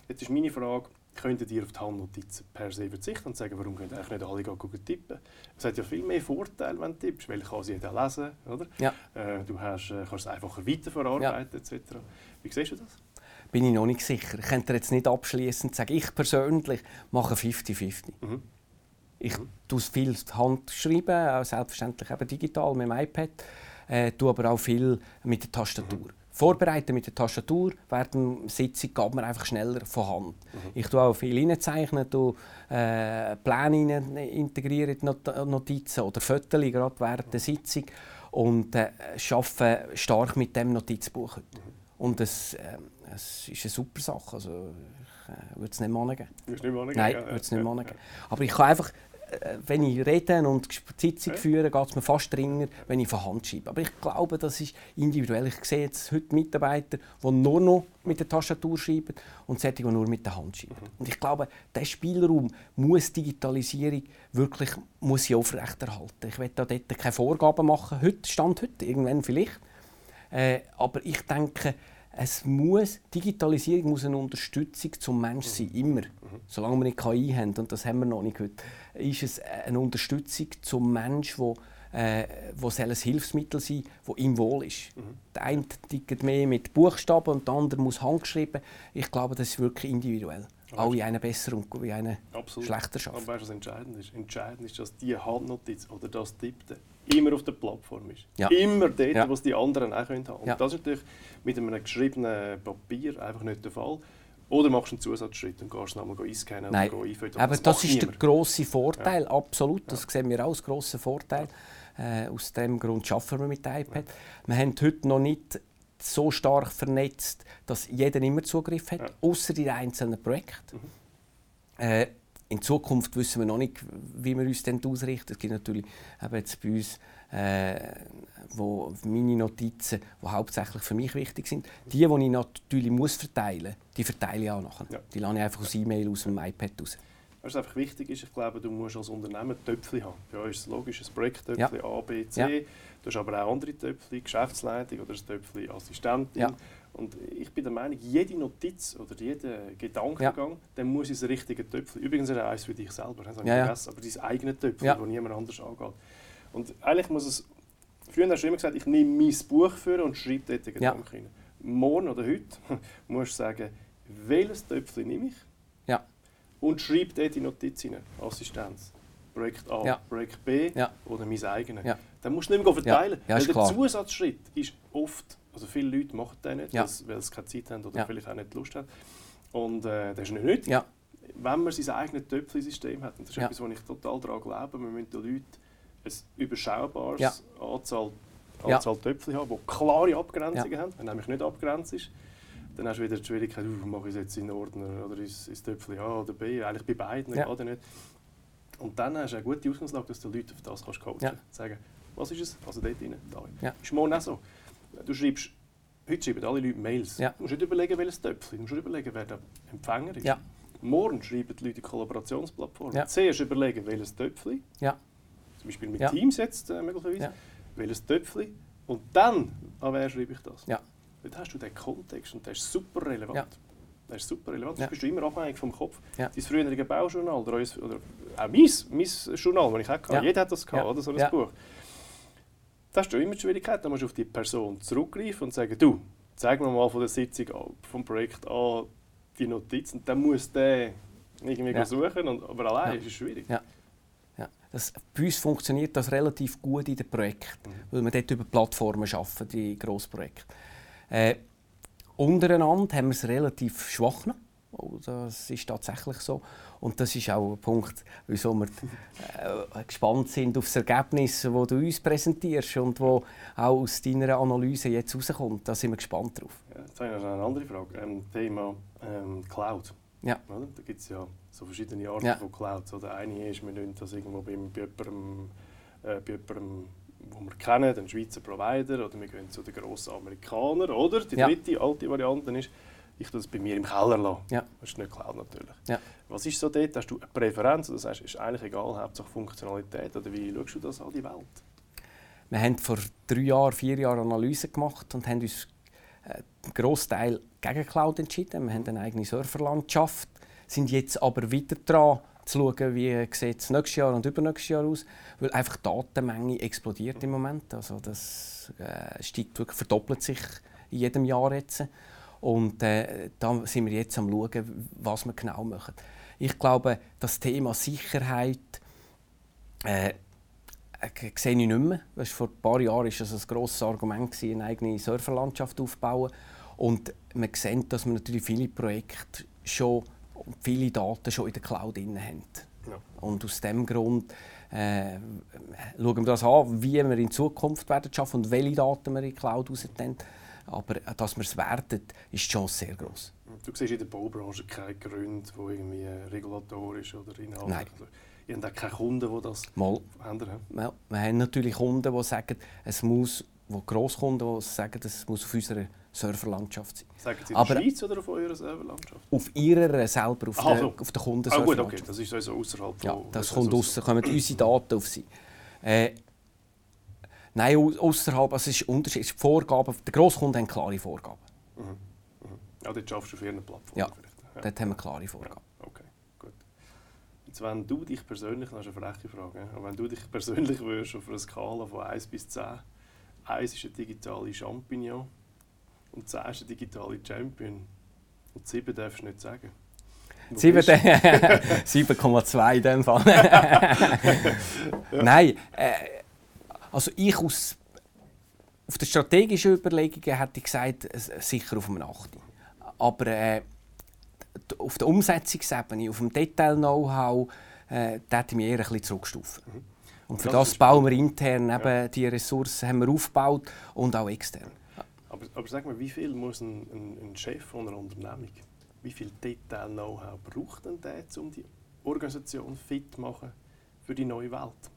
Jetzt ist meine Frage, könntet ihr auf die Handnotizen per se verzichten und sagen, warum könnt ihr eigentlich nicht alle gehen tippen? Es hat ja viel mehr Vorteile, wenn du tippst, weil kann sie jeder lesen, oder? Ja. Äh, du hast, äh, kannst es einfacher weiterverarbeiten etc. Wie siehst du das? Bin ich noch nicht sicher. Ich könnte jetzt nicht abschließend sagen, ich persönlich mache 50-50. Mhm. Ich mhm. tue viel Hand schreiben, selbstverständlich eben digital mit dem iPad, äh, tue aber auch viel mit der Tastatur. Mhm. Vorbereiten mit der Tastatur, während der Sitzung geht man einfach schneller von Hand. Mhm. Ich tue auch viel reinzeichnen, tue, äh, Pläne integrieren in die Notizen oder Fotos gerade während der Sitzung und äh, arbeite stark mit dem Notizbuch. Mhm. Und das, äh, es ist eine super Sache. Also, ich äh, würde es nicht mal angeben. Nicht Nein, ja, würde es nicht ja, Aber ich kann einfach, äh, wenn ich rede und Sitzung führe, geht es mir fast dringender, wenn ich von Hand schreibe. Aber ich glaube, das ist individuell. Ich sehe jetzt heute Mitarbeiter, die nur noch mit der Tastatur schreiben und solche, die nur mit der Hand schreiben. Mhm. Und ich glaube, diesen Spielraum muss Digitalisierung wirklich muss sie aufrechterhalten. Ich will da dort keine Vorgaben machen, heute, Stand heute, irgendwann vielleicht. Äh, aber ich denke, es muss, Digitalisierung muss eine Unterstützung zum Menschen sein, immer. Mhm. Solange wir nicht KI haben, und das haben wir noch nicht heute, ist es eine Unterstützung zum Menschen, wo äh, wo soll ein Hilfsmittel sein, das ihm wohl ist. Mhm. Der eine tickt mehr mit Buchstaben und der andere muss handgeschrieben. Ich glaube, das ist wirklich individuell. alle einen besser und wie einen Absolut. schlechter schaffen. Aber weißt was entscheidend ist? Entscheidend ist, dass die Handnotiz oder das Tippte immer auf der Plattform ist. Ja. Immer dort, Ja. wo es die anderen auch haben können. Und Ja. das ist natürlich mit einem geschriebenen Papier einfach nicht der Fall. Oder machst du einen Zusatzschritt und gehst nochmal einscannen Nein, oder einfüttern. aber das, macht ist der grosse Vorteil, absolut. Das sehen wir auch als grossen Vorteil. Äh, aus dem Grund arbeiten wir mit iPad. Wir haben heute noch nicht so stark vernetzt, dass jeder immer Zugriff hat, Ja. außer in einzelnen Projekten. Äh, in Zukunft wissen wir noch nicht, wie wir uns denn ausrichten. Es gibt natürlich eben jetzt bei uns äh, wo meine Notizen, die hauptsächlich für mich wichtig sind. Die, die ich natürlich muss verteilen muss, die verteile ich auch nachher. Ja. Die lasse ich einfach aus E-Mail aus dem iPad raus. Was einfach wichtig ist, ich glaube, du musst als Unternehmen Töpfchen haben. Bei uns ist es logisch, ein Projekttöpfchen Ja. A, B, C. Ja. Du hast aber auch andere Töpfchen, Geschäftsleitung oder ein Töpfchen Assistentin. Ja. Und ich bin der Meinung, jede Notiz oder jeder Gedankengang, der muss ins richtige Töpfchen. Übrigens auch eins für dich selber, das habe Ja, ja. aber dein eigenes Töpfchen, Ja. das niemand anders angeht. Und eigentlich muss es, früher hast du immer gesagt, ich nehme mein Buch für und schreibe dort den Ja. Gedanken rein. Morgen oder heute musst du sagen, welches Töpfchen nehme ich? Ja. und schreibe dort die Notiz rein. Assistenz. Projekt A, Ja. Projekt B Ja. oder mein eigenes. Ja. Dann musst du nicht mehr verteilen. Ja, weil der klar. Zusatzschritt ist oft, also viele Leute machen den nicht, Ja. weil sie- keine Zeit haben oder Ja. vielleicht auch nicht Lust haben. Und äh, das ist nicht nötig. Ja. Wenn man sein eigenes Töpfchen-System hat, und das ist etwas, wo ich total daran glaube, wir müssen den Leuten ein überschaubares. Anzahl. Anzahl Töpfchen haben, die klare Abgrenzungen haben. Wenn nämlich nicht abgrenzt ist, dann hast du wieder die Schwierigkeit, uh, mache ich es jetzt in Ordner oder ins, ins Töpfchen A oder B, eigentlich bei beiden, Ja. ja nicht. Und dann hast du eine gute Ausgangslage, dass du die Leute auf das kannst coachen kannst. Sagen, was ist es? Also dort rein, da. Ja. Ist morgen auch so. Du schreibst, heute schreiben alle Leute Mails. Ja. Du musst nicht überlegen, welches Töpfchen, du musst nicht überlegen, wer der Empfänger ist. Ja. Morgen schreiben die Leute Kollaborationsplattformen. Ja. Zuerst überlegen, welches Töpfchen, Ja. zum Beispiel mit Ja. Teams jetzt äh, möglicherweise, Ja. welches Töpfchen und dann, an wer schreibe ich das? Ja. Dort hast du den Kontext und der ist super relevant. Ja. Der ist super relevant. Ja. Das bist du immer abhängig vom Kopf. Ja. Dein frühere Baujournal oder, oder auch mein, mein Journal, das ich auch hatte, jeder hat das gehabt, oder so ein. Buch. Da hast du immer die Schwierigkeit, da musst du auf die Person zurückgreifen und sagen, du, zeig mir mal von der Sitzung an, vom Projekt an die Notiz und dann muss der irgendwie Ja. suchen, und, aber allein Ja. ist es schwierig. Ja. Ja. Das, bei uns funktioniert das relativ gut in den Projekten, Mhm. weil wir dort über Plattformen arbeiten, die Grossprojekte. Äh, untereinander haben wir es relativ schwach noch. Oh, Das ist tatsächlich so. Und das ist auch ein Punkt, wieso wir äh, gespannt sind auf das Ergebnis, das du uns präsentierst und wo auch aus deiner Analyse jetzt rauskommt. Da sind wir gespannt drauf. Ja, jetzt habe ich noch eine andere Frage. Ähm, Thema ähm, Cloud. Ja. Oder? Da gibt es ja so verschiedene Arten Ja. von Clouds. Oder eine ist, wir nehmen das irgendwo bei, bei jemandem, äh, bei jemandem, wo wir kennen, den Schweizer Provider, oder wir gehen zu den grossen Amerikanern. Oder die Ja. dritte, alte Variante ist, ich tue das bei mir im Keller lassen. Ja. Das ist nicht Cloud natürlich. Ja. Was ist so dort? Hast du eine Präferenz? Sagst du, ist eigentlich egal, Hauptsache Funktionalität? Oder wie schaust du das an die Welt? Wir haben vor drei Jahren, vier Jahren Analysen gemacht und haben uns äh, einen Großteil gegen Cloud entschieden. Wir haben eine eigene Serverlandschaft, sind jetzt aber weiter dran zu schauen, wie sieht es nächstes Jahr und übernächstes Jahr aus, weil einfach die Datenmenge explodiert im Moment. Also das äh, steigt wirklich, verdoppelt sich in jedem Jahr jetzt. Und äh, da sind wir jetzt am schauen, was wir genau machen. Ich glaube, das Thema Sicherheit äh, äh, sehe ich nicht mehr. Weißt, vor ein paar Jahren war das ein grosses Argument, eine eigene Serverlandschaft aufzubauen. Und wir sehen, dass wir natürlich viele Projekte schon, viele Daten schon in der Cloud drin haben. Ja. Und aus diesem Grund äh, schauen wir das an, wie wir in Zukunft werden schaffen und welche Daten wir in die Cloud rausnehmen. Aber äh, dass wir es werden, ist die Chance sehr groß. Du siehst in der Baubranche keine Gründe, die irgendwie äh, regulatorisch oder inhaltlich. Nein. Ihr habt auch keine Kunden, die das Mal, ändern. Ja, wir haben natürlich Kunden, die sagen, es muss, wo Grosskunden, die sagen, es muss auf unserer Serverlandschaft sein. Sagen Sie in Aber- der Schweiz oder auf eurer Serverlandschaft? Auf ihrer selber, auf Aha, der, so. auf der Ah gut, Kundenserverlandschaft. okay, das ist also außerhalb Ja, von... das ist kommt also aus, kommen unsere Daten auf sie. Äh, nein, außerhalb, also es ist Unterschied. es ist Vorgaben, der Grosskunden haben klare Vorgaben. Mhm. Mhm. Ja, dort schaffst du auf ihren Plattformen Ja. Ja. Dort haben wir klare Vorgaben. Okay, gut. Jetzt, wenn du dich persönlich, das ist eine freche Frage, aber wenn du dich persönlich würdest auf einer Skala von 1 bis 10, 1 ist eine digitale Champignon und 10 ist eine digitale Champion und 7 darfst du nicht sagen. 7,2 in dem Fall. ja. Nein, äh, also ich aus auf der strategischen Überlegungen hätte ich gesagt, sicher auf dem 8. Aber äh, auf der Umsetzungsebene, auf dem Detail-Know-how, äh, da hätte ich mich eher ein bisschen zurückstufen. Mhm. Und für das, das bauen wir intern eben ja. die Ressourcen haben wir aufgebaut und auch extern. Aber, aber sag mal, wie viel muss ein, ein, ein Chef von einer Unternehmung, wie viel Detail-Know-how braucht denn der, um die Organisation fit zu machen für die neue Welt?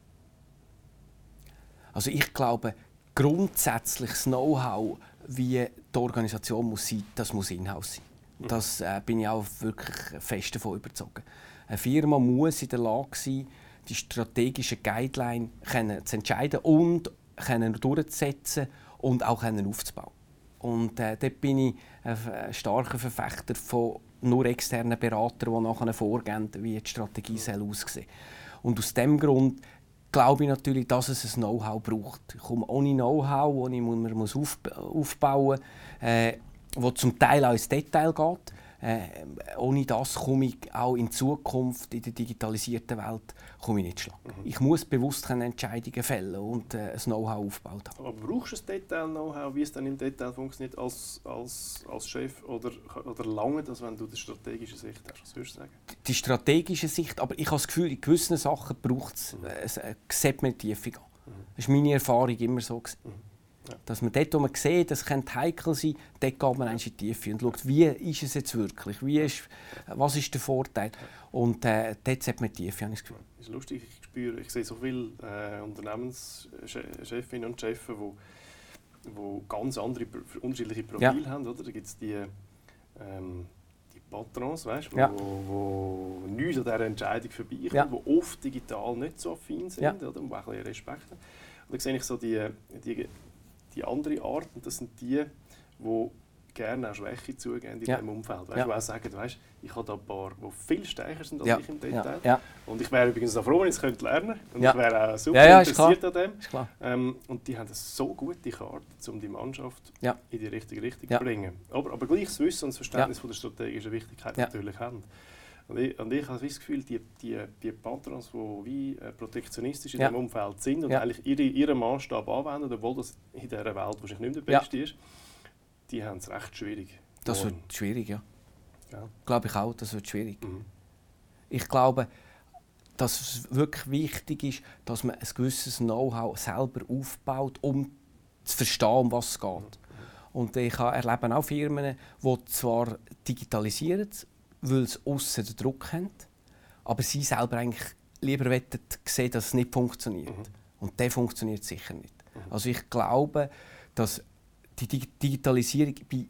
Also ich glaube, grundsätzliches Know-how, wie die Organisation muss sein, das muss in-house sein. Das äh, bin ich auch wirklich fest davon überzeugt. Eine Firma muss in der Lage sein, die strategischen Guidelines zu entscheiden und können durchzusetzen und auch können aufzubauen. Und äh, dort bin ich ein starker Verfechter von nur externen Beratern, die nachher vorgehen, wie die Strategie soll aussehen Und aus diesem Grund glaube ich natürlich, dass es ein Know-how braucht. Ich komme ohne Know-how, das man muss aufbauen muss, äh, wo zum Teil auch ins Detail geht. Äh, ohne das komme ich auch in Zukunft in der digitalisierten Welt komme ich nicht schlagen. Mhm. Ich muss bewusst Entscheidungen fällen und äh, ein Know-how aufgebaut haben. Aber brauchst du ein Detail-Know-how, wie es dann im Detail funktioniert als, als, als Chef oder, oder lange das, wenn du die strategische Sicht hast? Was würdest du sagen? Die strategische Sicht, aber ich habe das Gefühl, in gewissen Sachen braucht es mhm. eine Segmenttiefe. Mhm. Das war meine Erfahrung immer so. Mhm. Ja. Dass man dort, wo man sieht, das könnte heikel sein, dort geht man in die Tiefe und schaut, wie ist es jetzt wirklich, wie ist, was ist der Vorteil. Und äh, dort sollte man die Tiefe, habe ich das Gefühl. Das ist lustig, ich spüre, ich sehe so viele äh, Unternehmenschefinnen und Chefs, wo, wo ganz andere, unterschiedliche Profile ja. haben. Oder? Da gibt es die, ähm, die Patrons, weißt, wo, ja. wo, wo nichts an dieser Entscheidung vorbeikommen, ja. die oft digital nicht so affin sind ja. oder? und auch ein bisschen Respekt haben. Und dann sehe ich so die, die die andere Art, und das sind die, die gerne auch Schwäche zugeben in ja. diesem Umfeld. Weißt, ja. Die auch sagen, weißt, ich habe da ein paar, die viel stärker sind als ja. ich im Detail. Ja. Und ich wäre übrigens auch froh, wenn ich es könnte lernen könnte. Und ich wäre auch super interessiert an dem. Ähm, und die haben eine so gute Karte, um die Mannschaft in die richtige Richtung zu bringen. Aber, aber gleich das Wissen und das Verständnis von der strategischen Wichtigkeit natürlich haben. Und ich, und ich habe das Gefühl, die, die, die Patrons, die wie äh, protektionistisch in ja. diesem Umfeld sind und ja. eigentlich ihre, ihren Maßstab anwenden, obwohl das in dieser Welt wahrscheinlich nicht der beste ja. ist, die haben es recht schwierig. Das wird schwierig, ja. ja. Glaube ich auch, das wird schwierig. Mhm. Ich glaube, dass es wirklich wichtig ist, dass man ein gewisses Know-how selber aufbaut, um zu verstehen, um was es geht. Mhm. Und ich erlebe auch Firmen, die zwar digitalisieren, weil sie aussen den Druck haben, aber sie selber eigentlich lieber sehen, dass es nicht funktioniert. Mhm. Und der funktioniert sicher nicht. Mhm. Also ich glaube, dass die Digitalisierung bei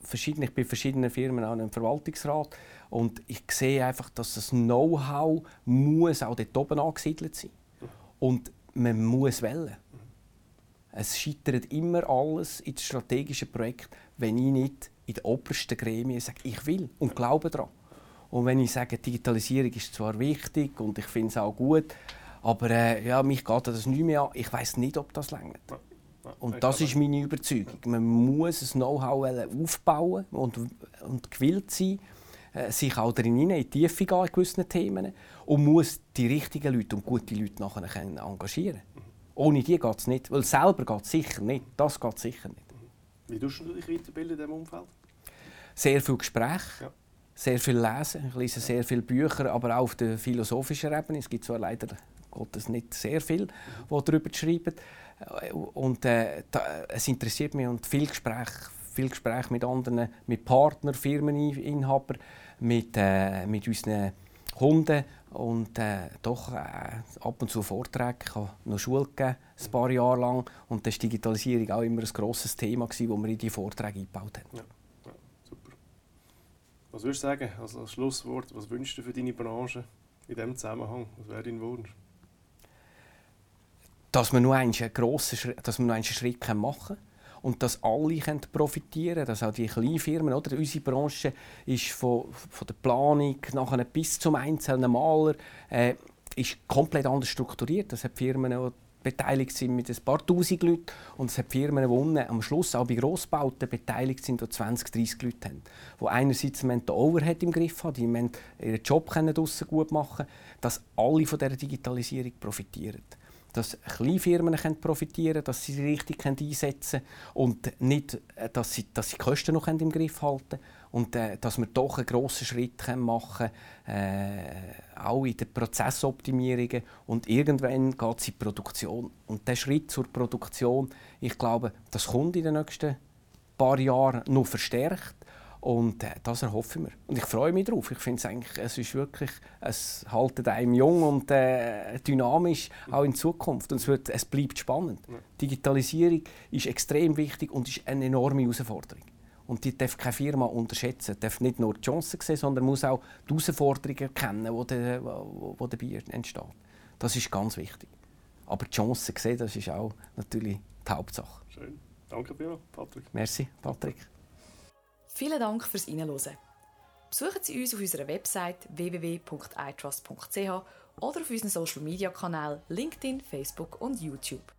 verschiedenen, ich bin verschiedenen Firmen auch im Verwaltungsrat und ich sehe einfach, dass das Know-how muss auch dort oben angesiedelt sein. Und man muss wählen. Es scheitert immer alles in strategischen Projekten, wenn ich nicht in den obersten Gremien sage, ich will und glaube daran. Und wenn ich sage, Digitalisierung ist zwar wichtig und ich finde es auch gut, aber äh, ja, mich geht das nicht mehr an. Ich weiß nicht, ob das längert. Und das ist meine Überzeugung. Man muss ein Know-how aufbauen und, und gewillt sein, äh, sich auch darin in die Tiefe gehen in gewissen Themen und muss die richtigen Leute und gute Leute nachher engagieren. Ohne die geht es nicht, weil selber geht es sicher nicht. Das geht sicher nicht. Wie tust du dich weiterbilden in diesem Umfeld? Sehr viel Gespräch, ja. sehr viel Lesen. Ich lese sehr viele Bücher, aber auch auf der philosophischen Ebene. Es gibt zwar leider Gottes nicht sehr viel, die darüber schreiben. Und äh, da, es interessiert mich und viel Gespräch, viel Gespräch mit anderen, mit Partnern, Firmeninhabern, mit, äh, mit unseren Kunden und äh, doch äh, ab und zu Vorträge. Ich habe noch Schule gegeben, ein paar Jahre lang. Und das war Digitalisierung auch immer ein grosses Thema, das wir in diese Vorträge eingebaut haben. Ja, ja, super. Was würdest du sagen also als Schlusswort? Was wünschst du für deine Branche in diesem Zusammenhang? Was wäre dein Wunsch? Dass wir nur einen grossen Schritt, dass wir noch einen Schritt machen können und dass alle profitieren können, dass auch die kleinen Firmen, oder? unsere Branche ist von, von der Planung nachher bis zum einzelnen Maler äh, ist komplett anders strukturiert. Das hat Firmen beteiligt sind mit ein paar tausend Leuten und es hat Firmen gewonnen, am Schluss auch bei Grossbauten beteiligt sind, die 20, 30 Leute haben. Die einerseits den Overhead im Griff haben, die ihren Job draussen gut machen können, dass alle von dieser Digitalisierung profitieren dass Kleinfirmen profitieren können, dass sie sie richtig einsetzen können und nicht, äh, dass sie, dass sie die Kosten noch im Griff halten können und äh, dass wir doch einen grossen Schritt machen können, äh, auch in den Prozessoptimierungen und irgendwann geht es in die Produktion. Und der Schritt zur Produktion, ich glaube, das kommt in den nächsten paar Jahren noch verstärkt und äh, das erhoffe ich mir. Und ich freue mich darauf. Ich finde es eigentlich, es ist wirklich, es haltet einem jung und äh, dynamisch, auch in Zukunft. Und es, wird, es bleibt spannend. Ja. Digitalisierung ist extrem wichtig und ist eine enorme Herausforderung. Und die darf keine Firma unterschätzen. darf nicht nur die Chancen sehen, sondern muss auch die Herausforderungen erkennen, die, dabei entstehen. Das ist ganz wichtig. Aber die Chancen sehen, das ist auch natürlich die Hauptsache. Schön. Danke dir, Patrick. Merci, Patrick. Vielen Dank fürs Hinhören. Besuchen Sie uns auf unserer Website www.itrust.ch oder auf unseren Social Media Kanälen LinkedIn, Facebook und YouTube.